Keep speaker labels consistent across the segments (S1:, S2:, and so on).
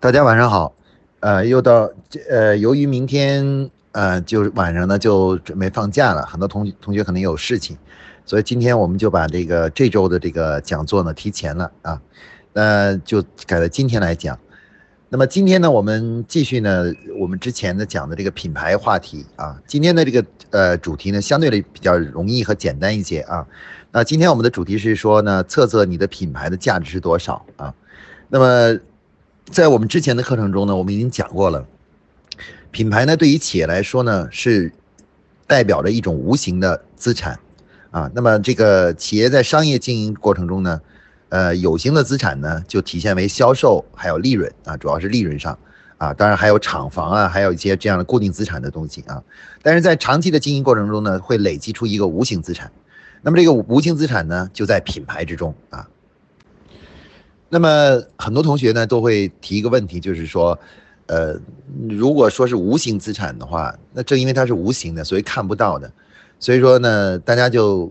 S1: 大家晚上好，呃，又到呃，由于明天呃，就是晚上呢就准备放假了，很多同同学可能有事情，所以今天我们就把这个这周的这个讲座呢提前了啊，那就改在今天来讲。那么今天呢，我们继续呢，我们之前的讲的这个品牌话题啊，今天的这个呃主题呢，相对的比较容易和简单一些啊。那今天我们的主题是说呢，测测你的品牌的价值是多少啊？那么。在我们之前的课程中呢，我们已经讲过了，品牌呢对于企业来说呢是代表着一种无形的资产啊。那么这个企业在商业经营过程中呢，呃，有形的资产呢就体现为销售还有利润啊，主要是利润上啊，当然还有厂房啊，还有一些这样的固定资产的东西啊。但是在长期的经营过程中呢，会累积出一个无形资产，那么这个无形资产呢就在品牌之中啊。那么很多同学呢都会提一个问题，就是说，呃，如果说是无形资产的话，那正因为它是无形的，所以看不到的，所以说呢，大家就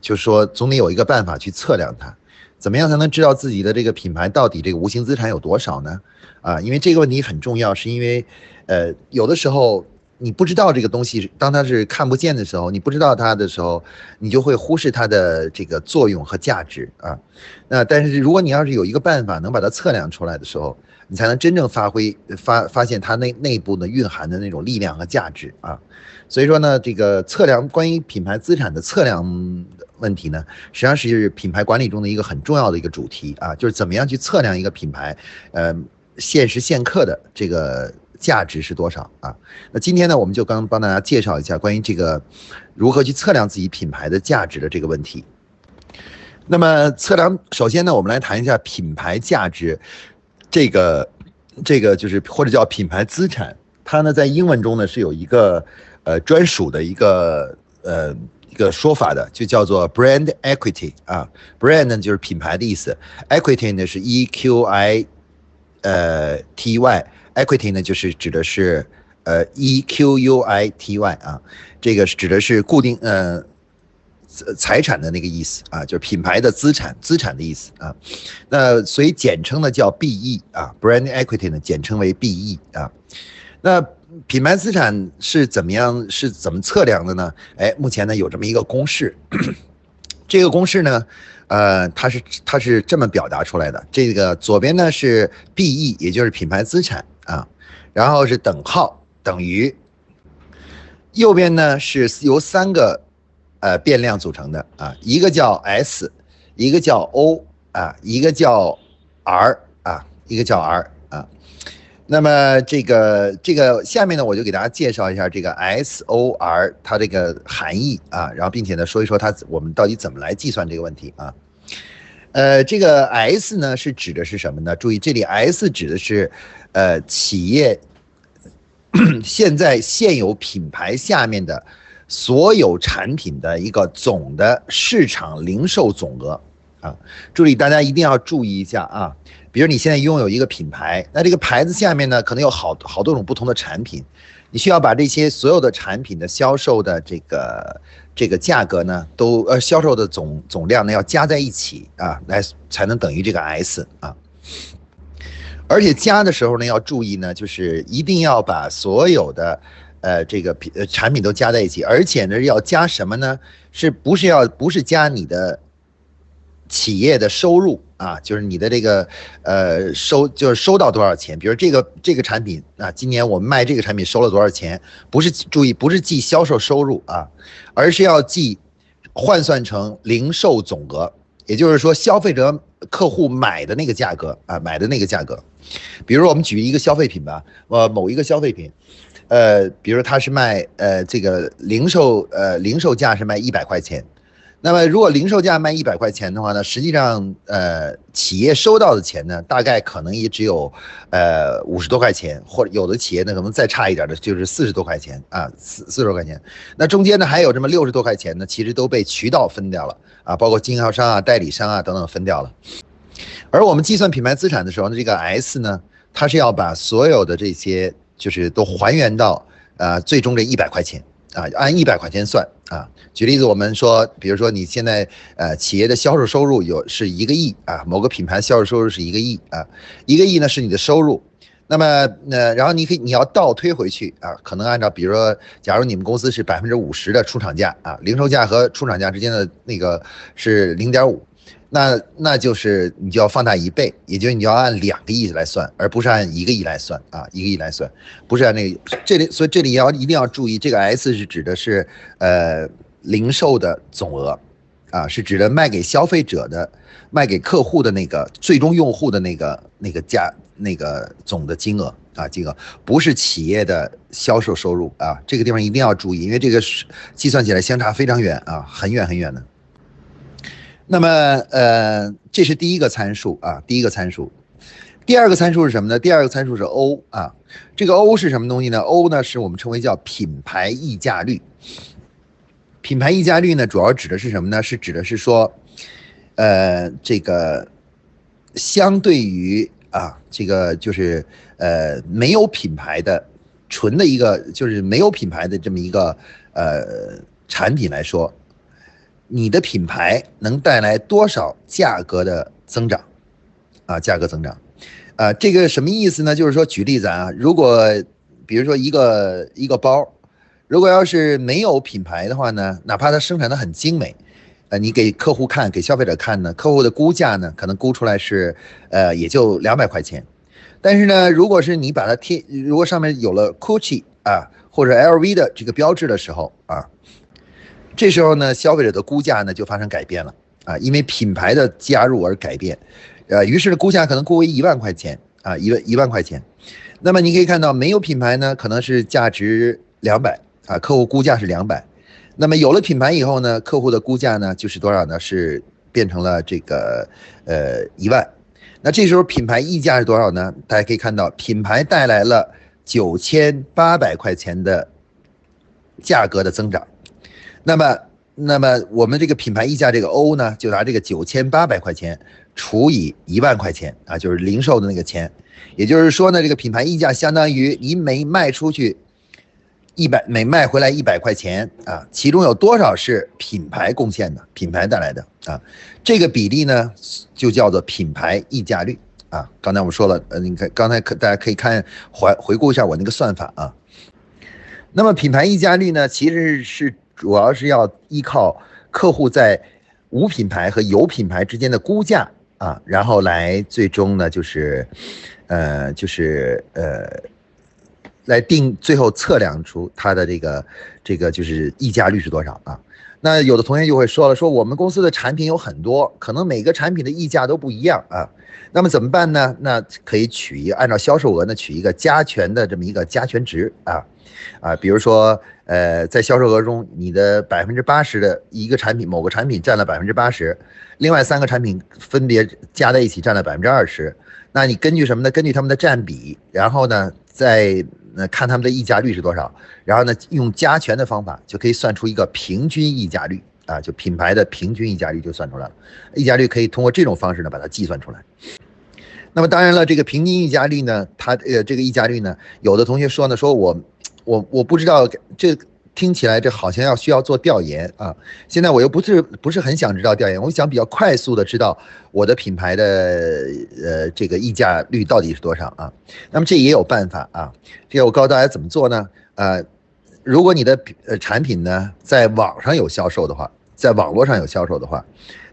S1: 就说总得有一个办法去测量它，怎么样才能知道自己的这个品牌到底这个无形资产有多少呢？啊，因为这个问题很重要，是因为，呃，有的时候。你不知道这个东西，当它是看不见的时候，你不知道它的时候，你就会忽视它的这个作用和价值啊。那但是如果你要是有一个办法能把它测量出来的时候，你才能真正发挥发发现它内内部呢蕴含的那种力量和价值啊。所以说呢，这个测量关于品牌资产的测量问题呢，实际上是品牌管理中的一个很重要的一个主题啊，就是怎么样去测量一个品牌，呃，现时现刻的这个。价值是多少啊？那今天呢，我们就刚帮大家介绍一下关于这个如何去测量自己品牌的价值的这个问题。那么测量，首先呢，我们来谈一下品牌价值，这个这个就是或者叫品牌资产，它呢在英文中呢是有一个呃专属的一个呃一个说法的，就叫做 brand equity 啊，brand 呢就是品牌的意思，equity 呢是 e q i 呃 t y。Equity 呢，就是指的是，呃，E Q U I T Y 啊，这个是指的是固定呃财产的那个意思啊，就是品牌的资产资产的意思啊。那所以简称呢叫 B E 啊，Brand Equity 呢简称为 B E 啊。那品牌资产是怎么样是怎么测量的呢？哎，目前呢有这么一个公式，这个公式呢。呃，它是它是这么表达出来的。这个左边呢是 B E，也就是品牌资产啊，然后是等号等于，右边呢是由三个呃变量组成的啊，一个叫 S，一个叫 O 啊，一个叫 R 啊，一个叫 R 啊。那么这个这个下面呢，我就给大家介绍一下这个 S O R 它这个含义啊，然后并且呢说一说它我们到底怎么来计算这个问题啊。呃，这个 S 呢是指的是什么呢？注意这里 S 指的是呃企业现在现有品牌下面的所有产品的一个总的市场零售总额啊。注意大家一定要注意一下啊。比如你现在拥有一个品牌，那这个牌子下面呢，可能有好好多种不同的产品，你需要把这些所有的产品的销售的这个这个价格呢，都呃销售的总总量呢要加在一起啊，来才能等于这个 S 啊。而且加的时候呢，要注意呢，就是一定要把所有的呃这个品呃产品都加在一起，而且呢要加什么呢？是不是要不是加你的？企业的收入啊，就是你的这个呃收，就是收到多少钱。比如这个这个产品啊，今年我们卖这个产品收了多少钱？不是注意，不是记销售收入啊，而是要记换算成零售总额，也就是说消费者客户买的那个价格啊，买的那个价格。比如我们举一个消费品吧，呃，某一个消费品，呃，比如它是卖呃这个零售呃零售价是卖一百块钱。那么，如果零售价卖一百块钱的话呢，实际上，呃，企业收到的钱呢，大概可能也只有，呃，五十多块钱，或者有的企业呢，可能再差一点的，就是四十多块钱啊，四四十多块钱。那中间呢，还有这么六十多块钱呢，其实都被渠道分掉了啊，包括经销商啊、代理商啊等等分掉了。而我们计算品牌资产的时候呢，这个 S 呢，它是要把所有的这些就是都还原到，呃，最终这一百块钱。啊，按一百块钱算。举例子，我们说，比如说你现在呃企业的销售收入有是一个亿啊，某个品牌销售收入是一个亿啊，一个亿呢是你的收入。那么呃，然后你可以你要倒推回去啊，可能按照比如说，假如你们公司是百分之五十的出厂价啊，零售价和出厂价之间的那个是零点五。那那就是你就要放大一倍，也就是你要按两个亿来算，而不是按一个亿来算啊，一个亿来算，不是按那个这里，所以这里要一定要注意，这个 S 是指的是呃零售的总额，啊是指的卖给消费者的、卖给客户的那个最终用户的那个那个价那个总的金额啊金额，不是企业的销售收入啊，这个地方一定要注意，因为这个是计算起来相差非常远啊，很远很远的。那么，呃，这是第一个参数啊，第一个参数。第二个参数是什么呢？第二个参数是 O 啊，这个 O 是什么东西呢？O 呢是我们称为叫品牌溢价率。品牌溢价率呢，主要指的是什么呢？是指的是说，呃，这个相对于啊，这个就是呃没有品牌的纯的一个就是没有品牌的这么一个呃产品来说。你的品牌能带来多少价格的增长？啊，价格增长，啊，这个什么意思呢？就是说，举例子啊，如果比如说一个一个包，如果要是没有品牌的话呢，哪怕它生产的很精美，呃，你给客户看，给消费者看呢，客户的估价呢，可能估出来是呃也就两百块钱，但是呢，如果是你把它贴，如果上面有了 Gucci 啊或者 LV 的这个标志的时候啊。这时候呢，消费者的估价呢就发生改变了啊，因为品牌的加入而改变，呃，于是估价可能估为一万块钱啊，一万一万块钱。那么你可以看到，没有品牌呢，可能是价值两百啊，客户估价是两百。那么有了品牌以后呢，客户的估价呢就是多少呢？是变成了这个呃一万。那这时候品牌溢价是多少呢？大家可以看到，品牌带来了九千八百块钱的价格的增长。那么，那么我们这个品牌溢价这个 O 呢，就拿这个九千八百块钱除以一万块钱啊，就是零售的那个钱，也就是说呢，这个品牌溢价相当于你每卖出去一百，每卖回来一百块钱啊，其中有多少是品牌贡献的，品牌带来的啊？这个比例呢，就叫做品牌溢价率啊。刚才我们说了，呃，你看刚才可大家可以看回回顾一下我那个算法啊。那么品牌溢价率呢，其实是。主要是要依靠客户在无品牌和有品牌之间的估价啊，然后来最终呢就是，呃，就是呃，来定最后测量出它的这个这个就是溢价率是多少啊？那有的同学就会说了，说我们公司的产品有很多，可能每个产品的溢价都不一样啊，那么怎么办呢？那可以取一按照销售额呢取一个加权的这么一个加权值啊。啊，比如说，呃，在销售额中，你的百分之八十的一个产品，某个产品占了百分之八十，另外三个产品分别加在一起占了百分之二十，那你根据什么呢？根据他们的占比，然后呢，再那看他们的溢价率是多少，然后呢，用加权的方法就可以算出一个平均溢价率啊，就品牌的平均溢价率就算出来了。溢价率可以通过这种方式呢把它计算出来。那么当然了，这个平均溢价率呢，它呃这个溢价率呢，有的同学说呢，说我。我我不知道这听起来这好像要需要做调研啊，现在我又不是不是很想知道调研，我想比较快速的知道我的品牌的呃这个溢价率到底是多少啊？那么这也有办法啊，这个我告诉大家怎么做呢？呃，如果你的呃产品呢在网上有销售的话，在网络上有销售的话，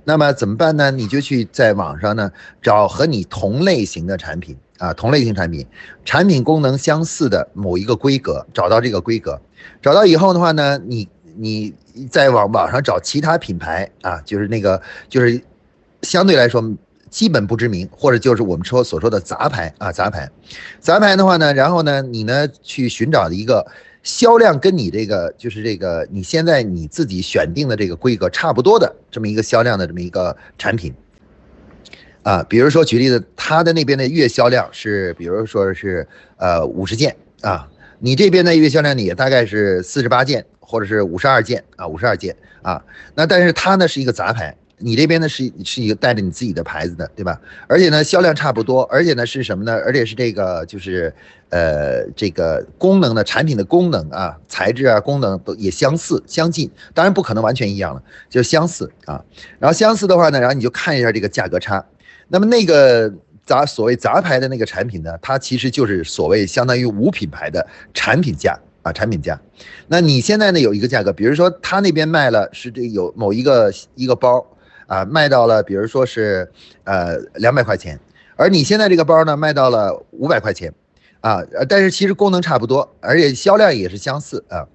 S1: 那么怎么办呢？你就去在网上呢找和你同类型的产品。啊，同类型产品，产品功能相似的某一个规格，找到这个规格，找到以后的话呢，你你在网网上找其他品牌啊，就是那个就是相对来说基本不知名，或者就是我们说所说的杂牌啊，杂牌，杂牌的话呢，然后呢，你呢去寻找一个销量跟你这个就是这个你现在你自己选定的这个规格差不多的这么一个销量的这么一个产品。啊，比如说举例子，他的那边的月销量是，比如说是呃五十件啊，你这边的月销量呢也大概是四十八件或者是五十二件啊，五十二件啊，那但是它呢是一个杂牌，你这边呢是是一个带着你自己的牌子的，对吧？而且呢销量差不多，而且呢是什么呢？而且是这个就是呃这个功能的产品的功能啊，材质啊功能都也相似相近，当然不可能完全一样了，就相似啊。然后相似的话呢，然后你就看一下这个价格差。那么那个杂所谓杂牌的那个产品呢，它其实就是所谓相当于无品牌的产品价啊，产品价。那你现在呢有一个价格，比如说他那边卖了是这有某一个一个包啊，卖到了比如说是呃两百块钱，而你现在这个包呢卖到了五百块钱啊，但是其实功能差不多，而且销量也是相似啊。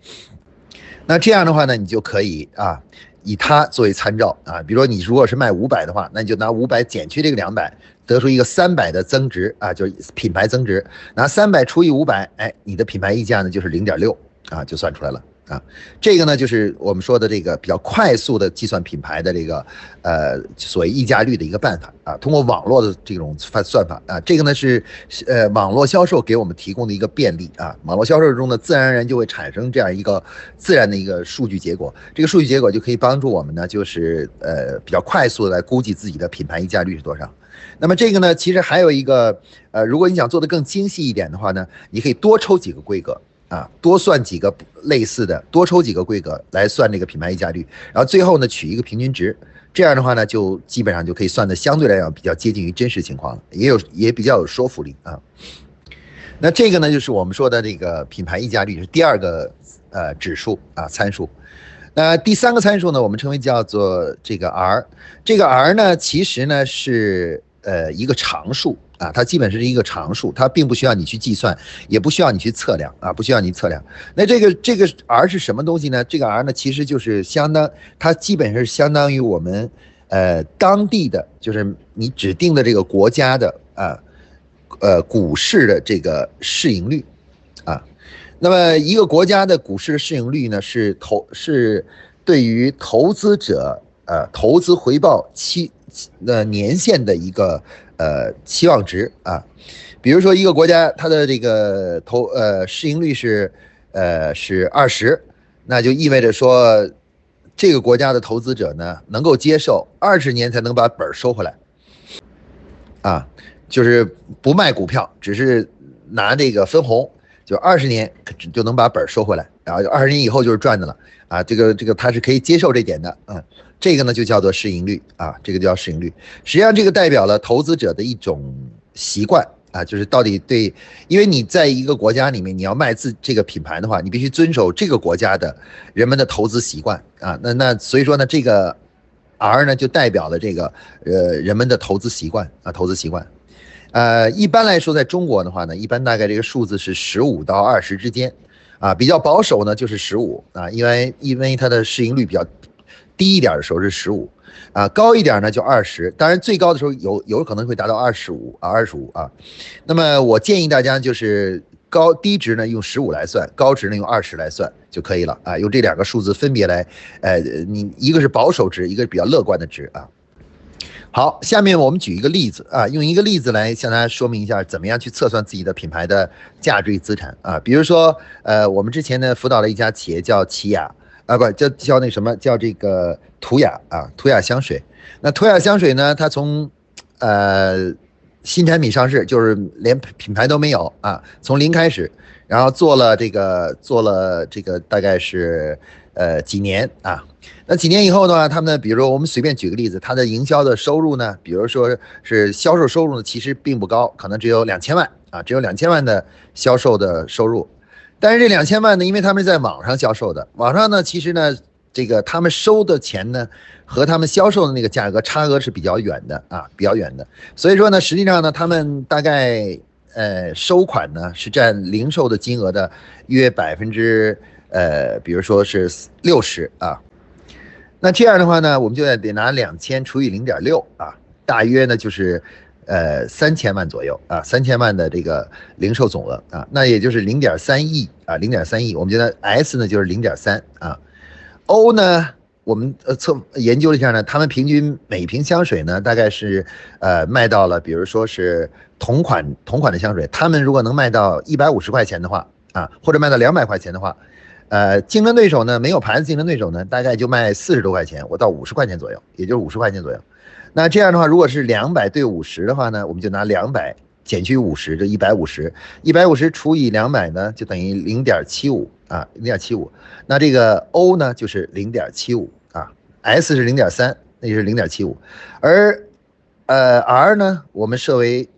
S1: 那这样的话呢，你就可以啊。以它作为参照啊，比如说你如果是卖五百的话，那你就拿五百减去这个两百，得出一个三百的增值啊，就是品牌增值，拿三百除以五百，哎，你的品牌溢价呢就是零点六啊，就算出来了。啊，这个呢就是我们说的这个比较快速的计算品牌的这个，呃，所谓溢价率的一个办法啊，通过网络的这种算算法啊，这个呢是呃网络销售给我们提供的一个便利啊，网络销售中呢自然而然就会产生这样一个自然的一个数据结果，这个数据结果就可以帮助我们呢就是呃比较快速的来估计自己的品牌溢价率是多少。那么这个呢其实还有一个呃，如果你想做的更精细一点的话呢，你可以多抽几个规格。啊，多算几个类似的，多抽几个规格来算这个品牌溢价率，然后最后呢取一个平均值，这样的话呢就基本上就可以算的相对来讲比较接近于真实情况了，也有也比较有说服力啊。那这个呢就是我们说的这个品牌溢价率是第二个呃指数啊参数，那第三个参数呢我们称为叫做这个 R，这个 R 呢其实呢是呃一个常数。啊，它基本是一个常数，它并不需要你去计算，也不需要你去测量啊，不需要你测量。那这个这个 R 是什么东西呢？这个 R 呢，其实就是相当，它基本是相当于我们呃当地的，就是你指定的这个国家的啊，呃股市的这个市盈率啊。那么一个国家的股市的市盈率呢，是投是对于投资者呃投资回报期呃年限的一个。呃，期望值啊，比如说一个国家它的这个投呃市盈率是呃是二十，那就意味着说这个国家的投资者呢能够接受二十年才能把本收回来，啊，就是不卖股票，只是拿这个分红，就二十年就能把本收回来，然后二十年以后就是赚的了啊，这个这个他是可以接受这点的，嗯。这个呢就叫做市盈率啊，这个叫市盈率。实际上，这个代表了投资者的一种习惯啊，就是到底对，因为你在一个国家里面，你要卖自这个品牌的话，你必须遵守这个国家的人们的投资习惯啊。那那所以说呢，这个 R 呢就代表了这个呃人们的投资习惯啊，投资习惯。呃，一般来说，在中国的话呢，一般大概这个数字是十五到二十之间啊，比较保守呢就是十五啊，因为因为它的市盈率比较。低一点的时候是十五，啊，高一点呢就二十，当然最高的时候有有可能会达到二十五啊，二十五啊。那么我建议大家就是高低值呢用十五来算，高值呢用二十来算就可以了啊，用这两个数字分别来，呃，你一个是保守值，一个是比较乐观的值啊。好，下面我们举一个例子啊，用一个例子来向大家说明一下怎么样去测算自己的品牌的价值与资产啊。比如说，呃，我们之前呢辅导了一家企业叫奇雅。啊，不叫叫那什么叫这个图雅啊，图雅香水。那图雅香水呢，它从呃新产品上市，就是连品牌都没有啊，从零开始，然后做了这个做了这个大概是呃几年啊。那几年以后呢，他们比如说我们随便举个例子，它的营销的收入呢，比如说是销售收入呢，其实并不高，可能只有两千万啊，只有两千万的销售的收入。但是这两千万呢，因为他们是在网上销售的，网上呢，其实呢，这个他们收的钱呢，和他们销售的那个价格差额是比较远的啊，比较远的。所以说呢，实际上呢，他们大概呃收款呢是占零售的金额的约百分之呃，比如说是六十啊。那这样的话呢，我们就得拿两千除以零点六啊，大约呢就是。呃，三千万左右啊，三千万的这个零售总额啊，那也就是零点三亿啊，零点三亿。我们觉得 S 呢就是零点三啊，O 呢，我们呃测研究了一下呢，他们平均每瓶香水呢大概是呃卖到了，比如说是同款同款的香水，他们如果能卖到一百五十块钱的话啊，或者卖到两百块钱的话，呃，竞争对手呢没有牌子竞争对手呢，大概就卖四十多块钱，我到五十块钱左右，也就是五十块钱左右。那这样的话，如果是两百对五十的话呢，我们就拿两百减去五十，就一百五十，一百五十除以两百呢，就等于零点七五啊，零点七五。那这个 O 呢，就是零点七五啊，S 是零点三，那就是零点七五。而呃 R 呢，我们设为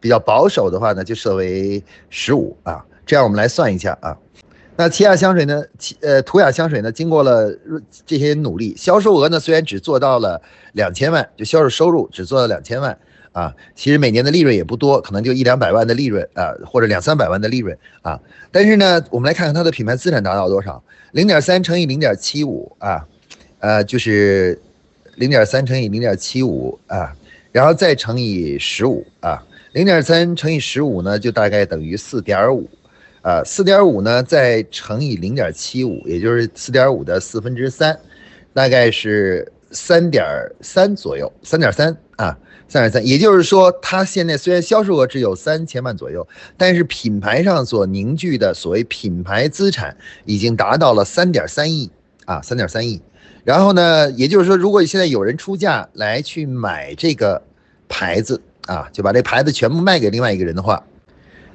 S1: 比较保守的话呢，就设为十五啊。这样我们来算一下啊。那奇雅香水呢？奇呃，图雅香水呢？经过了这些努力，销售额呢虽然只做到了两千万，就销售收入只做了两千万啊。其实每年的利润也不多，可能就一两百万的利润啊，或者两三百万的利润啊。但是呢，我们来看看它的品牌资产达到多少？零点三乘以零点七五啊，呃，就是零点三乘以零点七五啊，然后再乘以十五啊，零点三乘以十五呢，就大概等于四点五。啊，四点五呢，再乘以零点七五，也就是四点五的四分之三，大概是三点三左右，三点三啊，三点三。也就是说，它现在虽然销售额只有三千万左右，但是品牌上所凝聚的所谓品牌资产已经达到了三点三亿啊，三点三亿。然后呢，也就是说，如果现在有人出价来去买这个牌子啊，就把这牌子全部卖给另外一个人的话，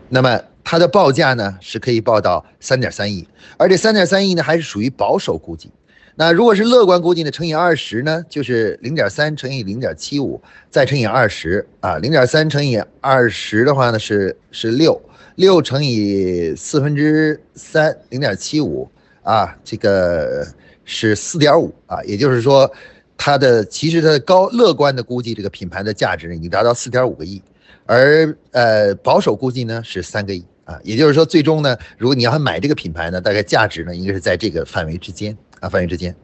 S1: 那么。它的报价呢是可以报到三点三亿，而且三点三亿呢还是属于保守估计。那如果是乐观估计呢，乘以二十呢，就是零点三乘以零点七五，再乘以二十啊，零点三乘以二十的话呢是是六，六乘以四分之三，零点七五啊，这个是四点五啊，也就是说，它的其实它的高乐观的估计，这个品牌的价值已经达到四点五个亿，而呃保守估计呢是三个亿。啊，也就是说，最终呢，如果你要买这个品牌呢，大概价值呢，应该是在这个范围之间啊，范围之间。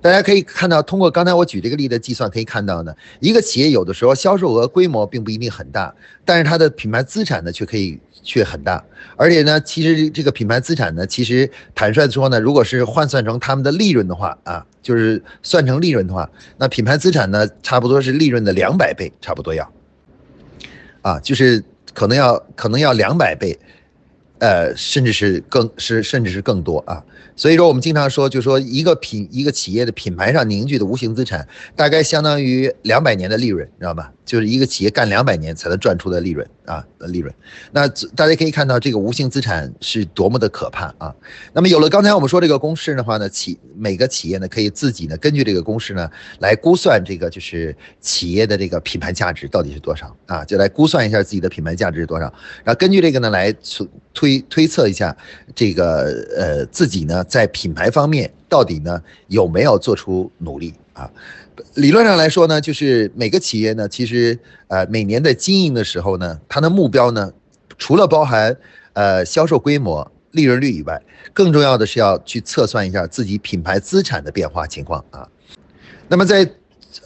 S1: 大家可以看到，通过刚才我举这个例的计算，可以看到呢，一个企业有的时候销售额规模并不一定很大，但是它的品牌资产呢，却可以却很大。而且呢，其实这个品牌资产呢，其实坦率的说呢，如果是换算成他们的利润的话啊，就是算成利润的话，那品牌资产呢，差不多是利润的两百倍，差不多要啊，就是可能要可能要两百倍。呃，甚至是更是甚至是更多啊，所以说我们经常说，就说一个品一个企业的品牌上凝聚的无形资产，大概相当于两百年的利润，知道吧？就是一个企业干两百年才能赚出的利润啊，利润。那大家可以看到这个无形资产是多么的可怕啊。那么有了刚才我们说这个公式的话呢，企每个企业呢可以自己呢根据这个公式呢来估算这个就是企业的这个品牌价值到底是多少啊，就来估算一下自己的品牌价值是多少，然后根据这个呢来推推推测一下这个呃自己呢在品牌方面到底呢有没有做出努力啊。理论上来说呢，就是每个企业呢，其实呃每年在经营的时候呢，它的目标呢，除了包含呃销售规模、利润率以外，更重要的是要去测算一下自己品牌资产的变化情况啊。那么在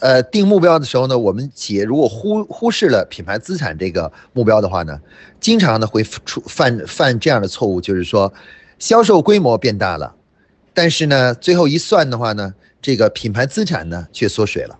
S1: 呃定目标的时候呢，我们企业如果忽忽视了品牌资产这个目标的话呢，经常呢会出犯犯这样的错误，就是说销售规模变大了，但是呢最后一算的话呢。这个品牌资产呢却缩水了，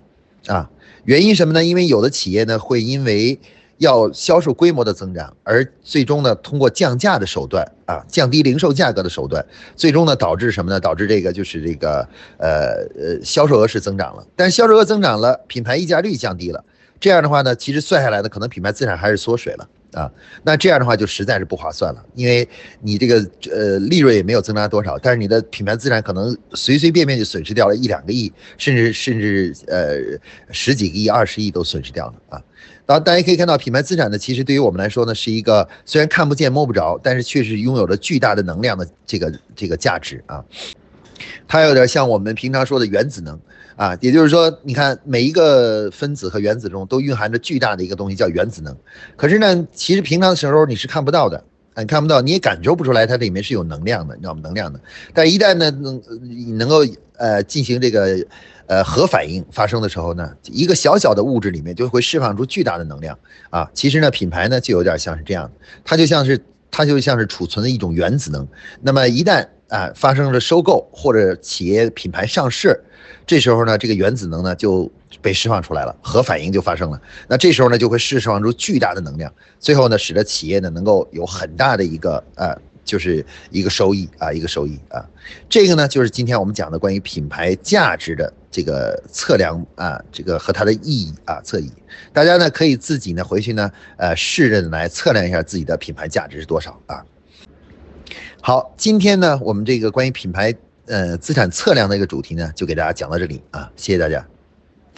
S1: 啊，原因什么呢？因为有的企业呢会因为要销售规模的增长，而最终呢通过降价的手段啊，降低零售价格的手段，最终呢导致什么呢？导致这个就是这个呃呃销售额是增长了，但销售额增长了，品牌溢价率降低了，这样的话呢，其实算下来呢，可能品牌资产还是缩水了。啊，那这样的话就实在是不划算了，因为你这个呃利润也没有增加多少，但是你的品牌资产可能随随便便就损失掉了一两个亿，甚至甚至呃十几个亿、二十亿都损失掉了啊。然后大家可以看到，品牌资产呢，其实对于我们来说呢，是一个虽然看不见摸不着，但是确实拥有了巨大的能量的这个这个价值啊。它有点像我们平常说的原子能。啊，也就是说，你看每一个分子和原子中都蕴含着巨大的一个东西，叫原子能。可是呢，其实平常的时候你是看不到的，你看不到，你也感受不出来它里面是有能量的，你知道吗？能量的。但一旦呢能能够呃进行这个呃核反应发生的时候呢，一个小小的物质里面就会释放出巨大的能量啊。其实呢，品牌呢就有点像是这样，它就像是它就像是储存的一种原子能。那么一旦啊发生了收购或者企业品牌上市。这时候呢，这个原子能呢就被释放出来了，核反应就发生了。那这时候呢，就会释放出巨大的能量，最后呢，使得企业呢能够有很大的一个呃，就是一个收益啊，一个收益啊。这个呢，就是今天我们讲的关于品牌价值的这个测量啊，这个和它的意义啊，测意。大家呢可以自己呢回去呢，呃，试着来测量一下自己的品牌价值是多少啊。好，今天呢，我们这个关于品牌。呃，资产测量的一个主题呢，就给大家讲到这里啊，谢谢大家。